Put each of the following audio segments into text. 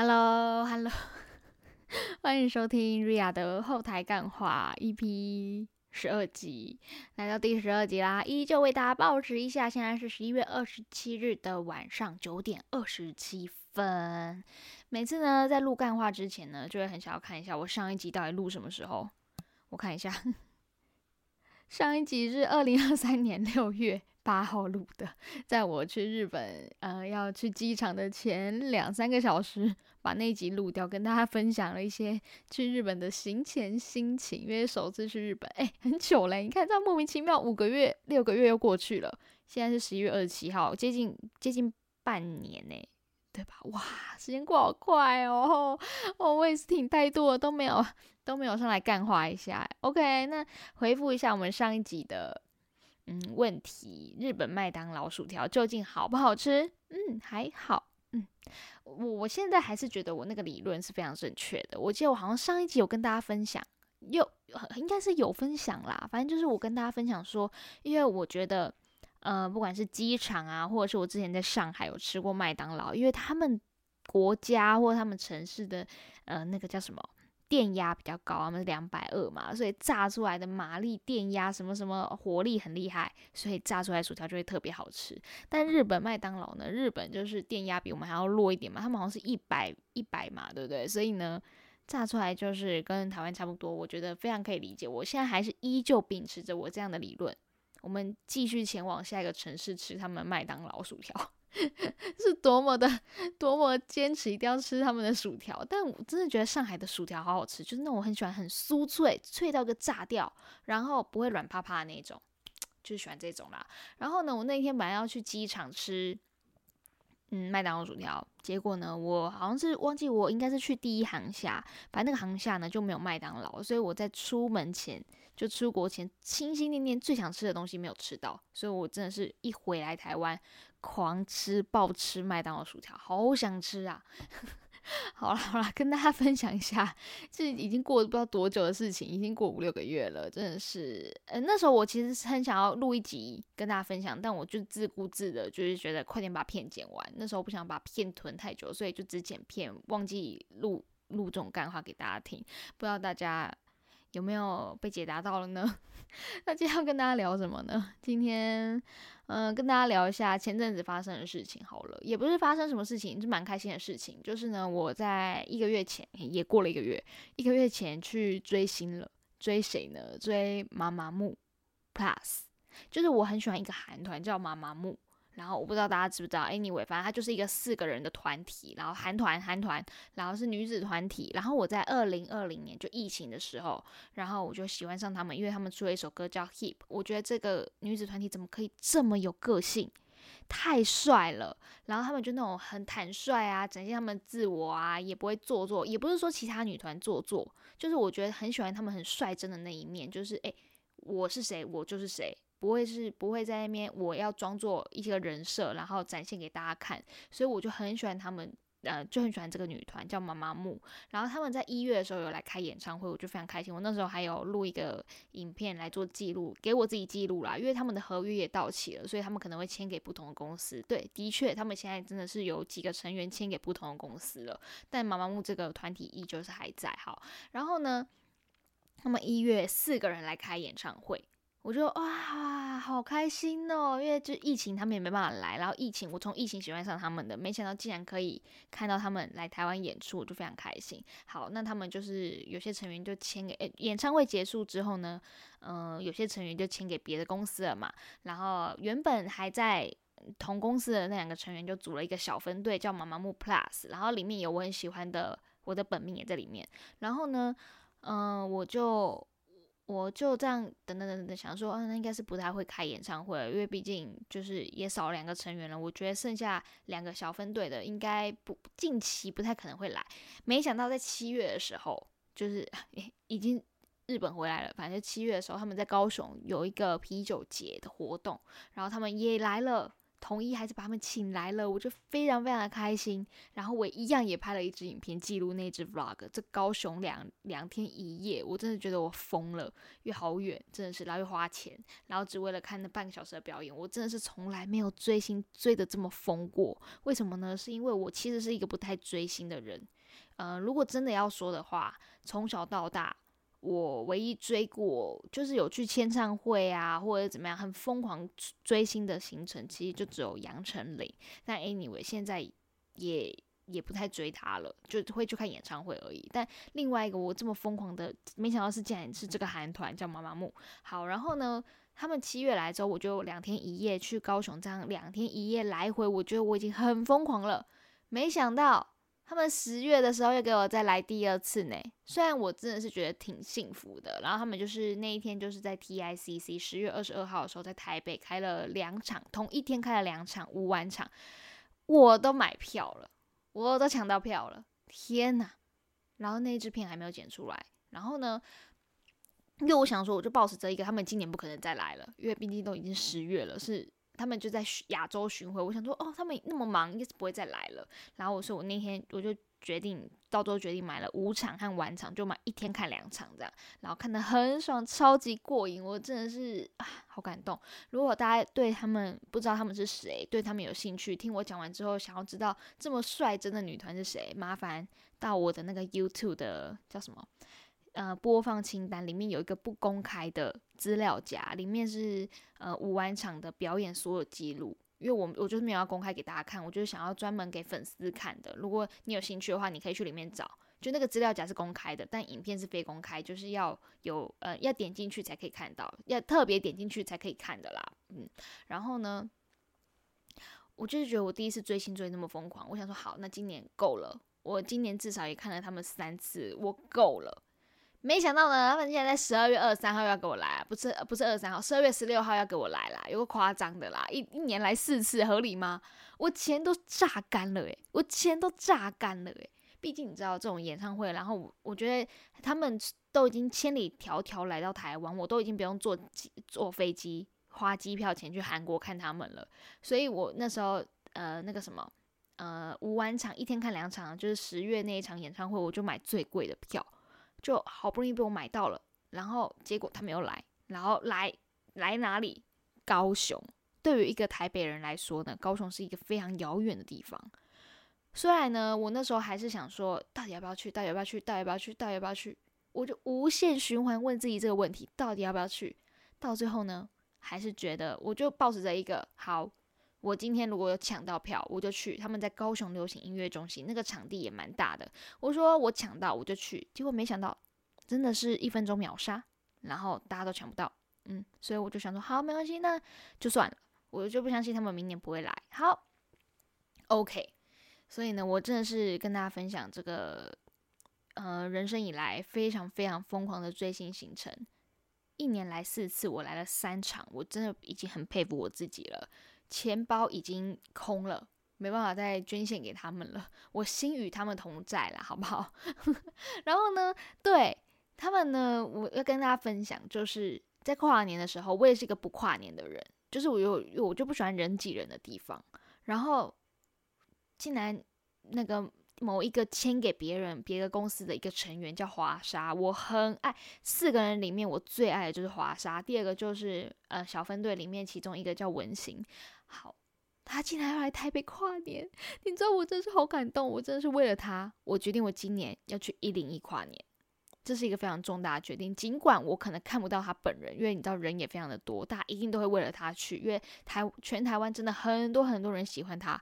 Hello，Hello，欢迎收听瑞亚的后台干话 EP 十二集，来到第十二集啦，依旧为大家报时一下，现在是十一月二十七日的晚上九点二十七分。每次呢，在录干话之前呢，就会很想要看一下我上一集到底录什么时候。我看一下，上一集是二零二三年六月。八号录的，在我去日本，呃，要去机场的前两三个小时，把那一集录掉，跟大家分享了一些去日本的行前心情。因为首次去日本，哎，很久嘞，你看这样莫名其妙，五个月、六个月又过去了，现在是十一月二十七号，接近接近半年呢，对吧？哇，时间过好快哦！哦，我也是挺怠惰，都没有都没有上来干话一下。OK，那回复一下我们上一集的。嗯，问题，日本麦当劳薯条究竟好不好吃？嗯，还好。嗯，我我现在还是觉得我那个理论是非常正确的。我记得我好像上一集有跟大家分享，有应该是有分享啦。反正就是我跟大家分享说，因为我觉得，呃，不管是机场啊，或者是我之前在上海有吃过麦当劳，因为他们国家或他们城市的，呃，那个叫什么？电压比较高，他们是两百二嘛，所以炸出来的马力、电压什么什么活力很厉害，所以炸出来薯条就会特别好吃。但日本麦当劳呢，日本就是电压比我们还要弱一点嘛，他们好像是一百一百嘛，对不对？所以呢，炸出来就是跟台湾差不多，我觉得非常可以理解。我现在还是依旧秉持着我这样的理论，我们继续前往下一个城市吃他们麦当劳薯条。是多么的多么坚持一定要吃他们的薯条，但我真的觉得上海的薯条好好吃，就是那种我很喜欢很酥脆，脆到个炸掉，然后不会软趴趴的那种，就是喜欢这种啦。然后呢，我那天本来要去机场吃，嗯，麦当劳薯条，结果呢，我好像是忘记我应该是去第一航下，反正那个航下呢就没有麦当劳，所以我在出门前就出国前心心念念最想吃的东西没有吃到，所以我真的是一回来台湾。狂吃暴吃麦当劳薯条，好想吃啊！好了好了，跟大家分享一下，这已经过了不知道多久的事情，已经过五六个月了，真的是。呃，那时候我其实是很想要录一集跟大家分享，但我就自顾自的，就是觉得快点把片剪完。那时候不想把片囤太久，所以就只剪片，忘记录录这种干话给大家听。不知道大家。有没有被解答到了呢？那今天要跟大家聊什么呢？今天，嗯，跟大家聊一下前阵子发生的事情好了，也不是发生什么事情，是蛮开心的事情。就是呢，我在一个月前，也过了一个月，一个月前去追星了。追谁呢？追妈妈木 Plus，就是我很喜欢一个韩团叫妈妈木。然后我不知道大家知不知道，Anyway，反正它就是一个四个人的团体，然后韩团韩团，然后是女子团体。然后我在二零二零年就疫情的时候，然后我就喜欢上他们，因为他们出了一首歌叫 Hip，我觉得这个女子团体怎么可以这么有个性，太帅了。然后他们就那种很坦率啊，展现他们自我啊，也不会做作，也不是说其他女团做作，就是我觉得很喜欢他们很率真的那一面，就是诶，我是谁，我就是谁。不会是不会在那边，我要装作一个人设，然后展现给大家看，所以我就很喜欢他们，呃，就很喜欢这个女团叫妈妈木。然后他们在一月的时候有来开演唱会，我就非常开心。我那时候还有录一个影片来做记录，给我自己记录啦，因为他们的合约也到期了，所以他们可能会签给不同的公司。对，的确，他们现在真的是有几个成员签给不同的公司了，但妈妈木这个团体依旧是还在。好，然后呢，他们一月四个人来开演唱会。我就哇，好开心哦！因为就疫情，他们也没办法来。然后疫情，我从疫情喜欢上他们的，没想到竟然可以看到他们来台湾演出，我就非常开心。好，那他们就是有些成员就签给，诶，演唱会结束之后呢，嗯，有些成员就签给别的公司了嘛。然后原本还在同公司的那两个成员就组了一个小分队，叫妈妈木 Plus。然后里面有我很喜欢的，我的本命也在里面。然后呢，嗯，我就。我就这样等等等等想说，啊，那应该是不太会开演唱会，因为毕竟就是也少两个成员了。我觉得剩下两个小分队的应该不近期不太可能会来。没想到在七月的时候，就是已经日本回来了。反正七月的时候，他们在高雄有一个啤酒节的活动，然后他们也来了。统一还是把他们请来了，我就非常非常的开心。然后我一样也拍了一支影片记录那支 vlog。这高雄两两天一夜，我真的觉得我疯了，因为好远，真的是，然后又花钱，然后只为了看那半个小时的表演，我真的是从来没有追星追的这么疯过。为什么呢？是因为我其实是一个不太追星的人。呃，如果真的要说的话，从小到大。我唯一追过就是有去签唱会啊，或者怎么样很疯狂追星的行程，其实就只有杨丞琳。但 anyway，现在也也不太追他了，就会去看演唱会而已。但另外一个我这么疯狂的，没想到是竟然是这个韩团叫妈妈木。好，然后呢，他们七月来之后，我就两天一夜去高雄，这样两天一夜来回，我觉得我已经很疯狂了。没想到。他们十月的时候又给我再来第二次呢，虽然我真的是觉得挺幸福的。然后他们就是那一天就是在 TICC 十月二十二号的时候在台北开了两场，同一天开了两场五晚场，我都买票了，我都抢到票了，天呐！然后那支片还没有剪出来，然后呢，因为我想说我就抱持这一个，他们今年不可能再来了，因为毕竟都已经十月了，是。他们就在亚洲巡回，我想说，哦，他们那么忙，应该是不会再来了。然后我说，我那天我就决定，到时候决定买了五场和晚场，就买一天看两场这样，然后看得很爽，超级过瘾，我真的是啊，好感动。如果大家对他们不知道他们是谁，对他们有兴趣，听我讲完之后想要知道这么率真的女团是谁，麻烦到我的那个 YouTube 的叫什么？呃，播放清单里面有一个不公开的资料夹，里面是呃五晚场的表演所有记录。因为我我就是没有要公开给大家看，我就是想要专门给粉丝看的。如果你有兴趣的话，你可以去里面找。就那个资料夹是公开的，但影片是非公开，就是要有呃要点进去才可以看到，要特别点进去才可以看的啦。嗯，然后呢，我就是觉得我第一次追星追那么疯狂，我想说好，那今年够了。我今年至少也看了他们三次，我够了。没想到呢，他们现在在十二月二十三号要给我来，不是不是二十三号，十二月十六号要给我来啦，有个夸张的啦，一一年来四次，合理吗？我钱都榨干了诶，我钱都榨干了诶。毕竟你知道这种演唱会，然后我我觉得他们都已经千里迢迢来到台湾，我都已经不用坐坐飞机花机票钱去韩国看他们了，所以我那时候呃那个什么呃五晚场一天看两场，就是十月那一场演唱会，我就买最贵的票。就好不容易被我买到了，然后结果他没有来，然后来来哪里？高雄。对于一个台北人来说呢，高雄是一个非常遥远的地方。虽然呢，我那时候还是想说，到底要不要去？到底要不要去？到底要不要去？到底要不要去？我就无限循环问自己这个问题：到底要不要去？到最后呢，还是觉得我就抱持着一个好。我今天如果有抢到票，我就去。他们在高雄流行音乐中心，那个场地也蛮大的。我说我抢到我就去，结果没想到真的是一分钟秒杀，然后大家都抢不到。嗯，所以我就想说，好，没关系，那就算了。我就不相信他们明年不会来。好，OK。所以呢，我真的是跟大家分享这个，呃，人生以来非常非常疯狂的追星行程。一年来四次，我来了三场，我真的已经很佩服我自己了。钱包已经空了，没办法再捐献给他们了。我心与他们同在了，好不好？然后呢，对他们呢，我要跟大家分享，就是在跨年的时候，我也是一个不跨年的人，就是我有我就不喜欢人挤人的地方。然后竟然那个某一个签给别人别的公司的一个成员叫华莎，我很爱四个人里面我最爱的就是华莎，第二个就是呃小分队里面其中一个叫文行。好，他竟然要来台北跨年，你知道我真是好感动，我真的是为了他，我决定我今年要去一零一跨年，这是一个非常重大的决定。尽管我可能看不到他本人，因为你知道人也非常的多，大家一定都会为了他去，因为台全台湾真的很多很多人喜欢他。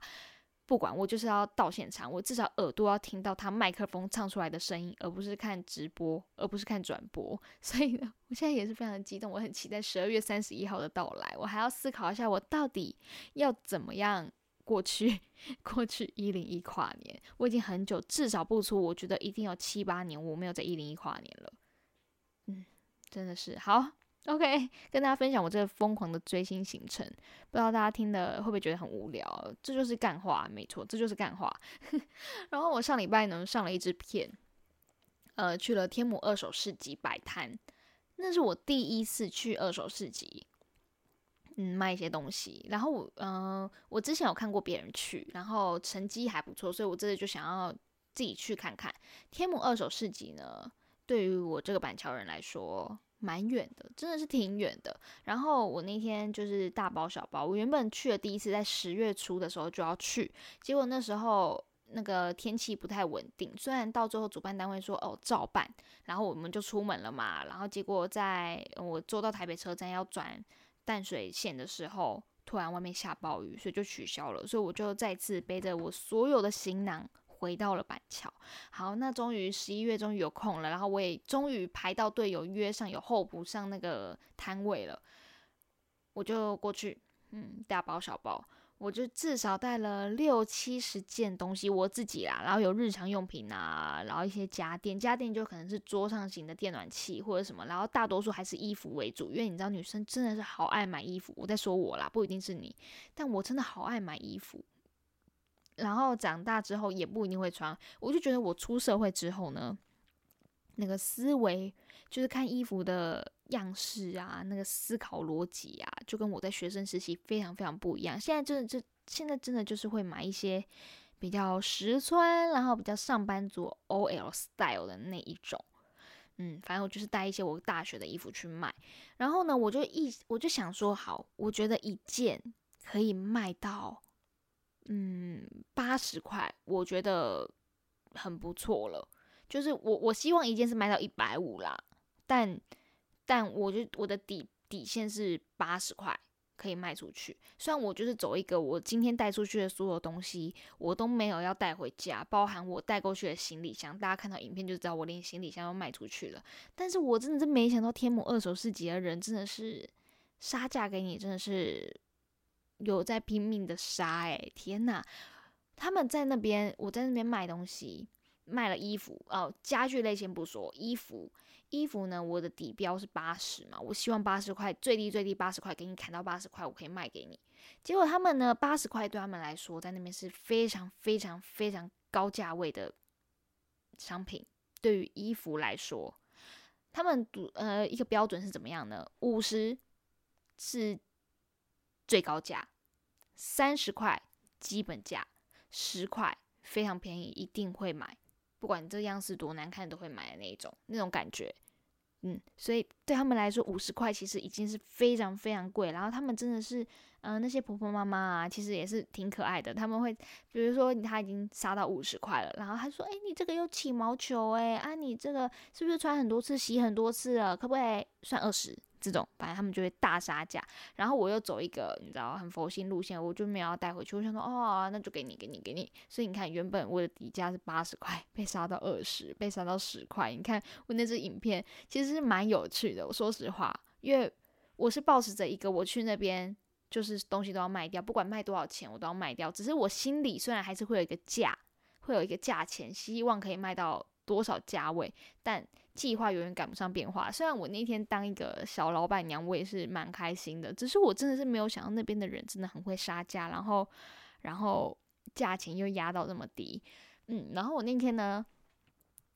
不管我就是要到现场，我至少耳朵要听到他麦克风唱出来的声音，而不是看直播，而不是看转播。所以呢，我现在也是非常的激动，我很期待十二月三十一号的到来。我还要思考一下，我到底要怎么样过去 过去一零一跨年。我已经很久，至少不出，我觉得一定有七八年我没有在一零一跨年了。嗯，真的是好。OK，跟大家分享我这个疯狂的追星行程，不知道大家听的会不会觉得很无聊？这就是干话，没错，这就是干话。然后我上礼拜呢上了一支片，呃，去了天母二手市集摆摊，那是我第一次去二手市集。嗯，卖一些东西。然后我，嗯，我之前有看过别人去，然后成绩还不错，所以我这次就想要自己去看看天母二手市集呢。对于我这个板桥人来说，蛮远的，真的是挺远的。然后我那天就是大包小包，我原本去了第一次在十月初的时候就要去，结果那时候那个天气不太稳定，虽然到最后主办单位说哦照办，然后我们就出门了嘛。然后结果在我坐到台北车站要转淡水线的时候，突然外面下暴雨，所以就取消了。所以我就再次背着我所有的行囊。回到了板桥，好，那终于十一月终于有空了，然后我也终于排到队，有约上，有候补上那个摊位了，我就过去，嗯，大包小包，我就至少带了六七十件东西，我自己啦，然后有日常用品啊，然后一些家电，家电就可能是桌上型的电暖器或者什么，然后大多数还是衣服为主，因为你知道女生真的是好爱买衣服，我在说我啦，不一定是你，但我真的好爱买衣服。然后长大之后也不一定会穿，我就觉得我出社会之后呢，那个思维就是看衣服的样式啊，那个思考逻辑啊，就跟我在学生时期非常非常不一样。现在真的就现在真的就是会买一些比较实穿，然后比较上班族 OL style 的那一种。嗯，反正我就是带一些我大学的衣服去卖。然后呢，我就一我就想说，好，我觉得一件可以卖到。嗯，八十块，我觉得很不错了。就是我，我希望一件是卖到一百五啦，但但我就我的底底线是八十块可以卖出去。虽然我就是走一个，我今天带出去的所有东西，我都没有要带回家，包含我带过去的行李箱。大家看到影片就知道，我连行李箱都卖出去了。但是我真的是没想到，天母二手市集的人真的是杀价给你，真的是。有在拼命的杀哎，天呐！他们在那边，我在那边卖东西，卖了衣服哦，家具类先不说，衣服衣服呢，我的底标是八十嘛，我希望八十块，最低最低八十块，给你砍到八十块，我可以卖给你。结果他们呢，八十块对他们来说，在那边是非常非常非常高价位的商品。对于衣服来说，他们呃一个标准是怎么样呢？五十是。最高价三十块，基本价十块，非常便宜，一定会买。不管这样式多难看，都会买的那一种，那种感觉。嗯，所以对他们来说，五十块其实已经是非常非常贵。然后他们真的是，嗯，那些婆婆妈妈啊，其实也是挺可爱的。他们会，比如说他已经杀到五十块了，然后他说：“哎，你这个有起毛球，哎，啊，你这个是不是穿很多次、洗很多次了？可不可以算二十？”这种，反正他们就会大杀价，然后我又走一个你知道很佛心路线，我就没有要带回去。我想说，哦，那就给你，给你，给你。所以你看，原本我的底价是八十块，被杀到二十，被杀到十块。你看我那支影片其实是蛮有趣的。我说实话，因为我是保持着一个我去那边就是东西都要卖掉，不管卖多少钱我都要卖掉。只是我心里虽然还是会有一个价，会有一个价钱，希望可以卖到多少价位，但。计划永远赶不上变化。虽然我那天当一个小老板娘，我也是蛮开心的。只是我真的是没有想到那边的人真的很会杀价，然后，然后价钱又压到这么低。嗯，然后我那天呢，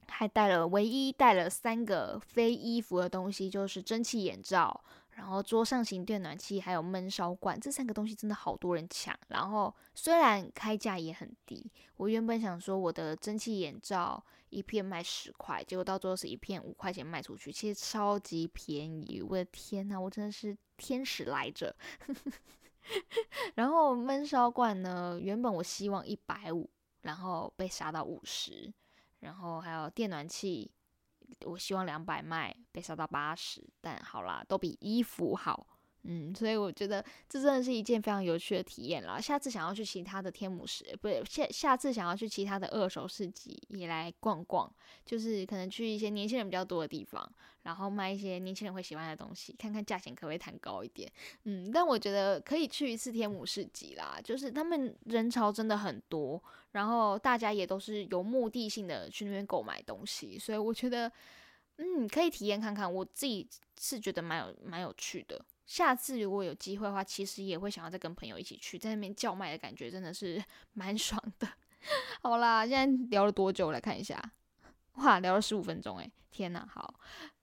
还带了唯一带了三个非衣服的东西，就是蒸汽眼罩。然后桌上型电暖器还有焖烧罐，这三个东西真的好多人抢。然后虽然开价也很低，我原本想说我的蒸汽眼罩一片卖十块，结果到最后是一片五块钱卖出去，其实超级便宜。我的天呐，我真的是天使来着。然后焖烧罐呢，原本我希望一百五，然后被杀到五十。然后还有电暖器。我希望两百卖被杀到八十，但好啦，都比衣服好，嗯，所以我觉得这真的是一件非常有趣的体验啦。下次想要去其他的天母市，不是下下次想要去其他的二手市集也来逛逛，就是可能去一些年轻人比较多的地方，然后卖一些年轻人会喜欢的东西，看看价钱可不可以谈高一点，嗯，但我觉得可以去一次天母市集啦，就是他们人潮真的很多。然后大家也都是有目的性的去那边购买东西，所以我觉得，嗯，可以体验看看。我自己是觉得蛮有蛮有趣的。下次如果有机会的话，其实也会想要再跟朋友一起去，在那边叫卖的感觉真的是 蛮爽的。好啦，现在聊了多久？来看一下，哇，聊了十五分钟，诶，天呐，好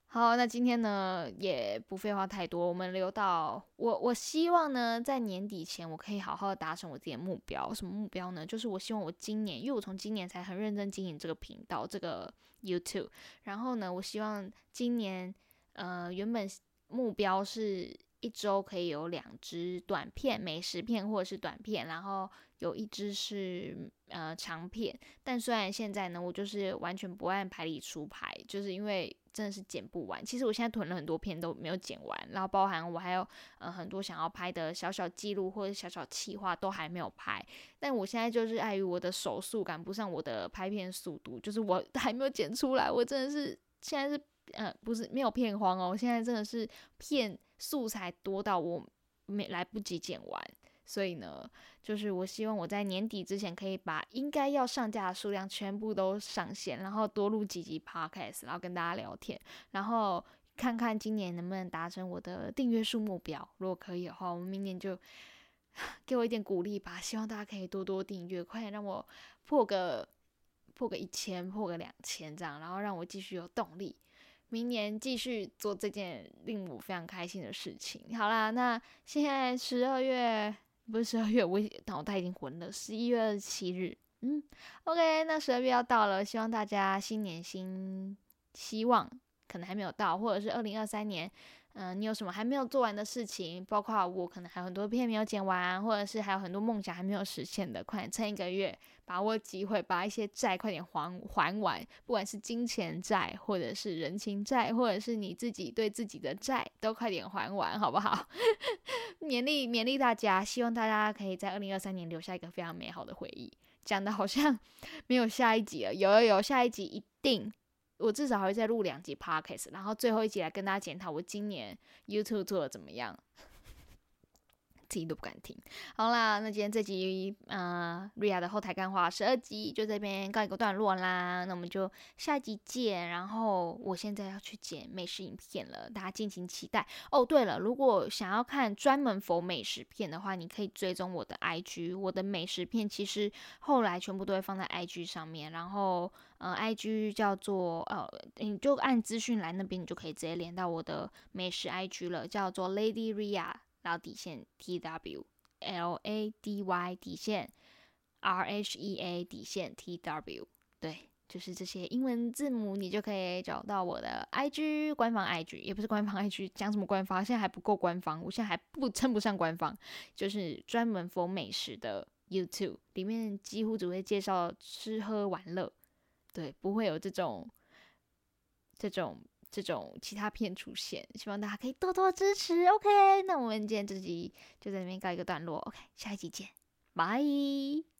好，那今天呢也不废话太多，我们留到我我希望呢在年底前我可以好好的达成我自己的目标。什么目标呢？就是我希望我今年，因为我从今年才很认真经营这个频道，这个 YouTube。然后呢，我希望今年呃原本目标是一周可以有两支短片，美食片或者是短片，然后有一支是呃长片。但虽然现在呢，我就是完全不按牌理出牌，就是因为。真的是剪不完。其实我现在囤了很多片都没有剪完，然后包含我还有呃很多想要拍的小小记录或者小小企划都还没有拍。但我现在就是碍于我的手速赶不上我的拍片速度，就是我 还没有剪出来。我真的是现在是呃不是没有片荒哦，我现在真的是片素材多到我没来不及剪完。所以呢，就是我希望我在年底之前可以把应该要上架的数量全部都上线，然后多录几集 podcast，然后跟大家聊天，然后看看今年能不能达成我的订阅数目标。如果可以的话，我们明年就 给我一点鼓励吧。希望大家可以多多订阅，快点让我破个破个一千，破个两千这样，然后让我继续有动力，明年继续做这件令我非常开心的事情。好啦，那现在十二月。不是十二月，我脑袋已经混了。十一月二十七日，嗯，OK，那十二月要到了，希望大家新年新希望，可能还没有到，或者是二零二三年，嗯，你有什么还没有做完的事情？包括我可能还有很多片没有剪完，或者是还有很多梦想还没有实现的，快点撑一个月，把握机会，把一些债快点还还完，不管是金钱债，或者是人情债，或者是你自己对自己的债，都快点还完，好不好？勉励勉励大家，希望大家可以在二零二三年留下一个非常美好的回忆。讲的好像没有下一集了，有有有，下一集一定，我至少还会再录两集 podcast，然后最后一集来跟大家检讨我今年 YouTube 做的怎么样。自己都不敢听。好啦，那今天这集呃，Ria 的后台干话十二集就这边告一个段落啦。那我们就下集见。然后我现在要去剪美食影片了，大家敬请期待。哦，对了，如果想要看专门否美食片的话，你可以追踪我的 IG。我的美食片其实后来全部都会放在 IG 上面。然后呃，IG 叫做呃，你就按资讯栏那边，你就可以直接连到我的美食 IG 了，叫做 Lady Ria。然后底线 T W L A D Y 底线 R H E A 底线 T W 对，就是这些英文字母，你就可以找到我的 I G 官方 I G，也不是官方 I G，讲什么官方？现在还不够官方，我现在还不称不上官方，就是专门封美食的 YouTube，里面几乎只会介绍吃喝玩乐，对，不会有这种这种。这种其他片出现，希望大家可以多多支持。OK，那我们今天这集就在这边告一个段落。OK，下一集见，拜。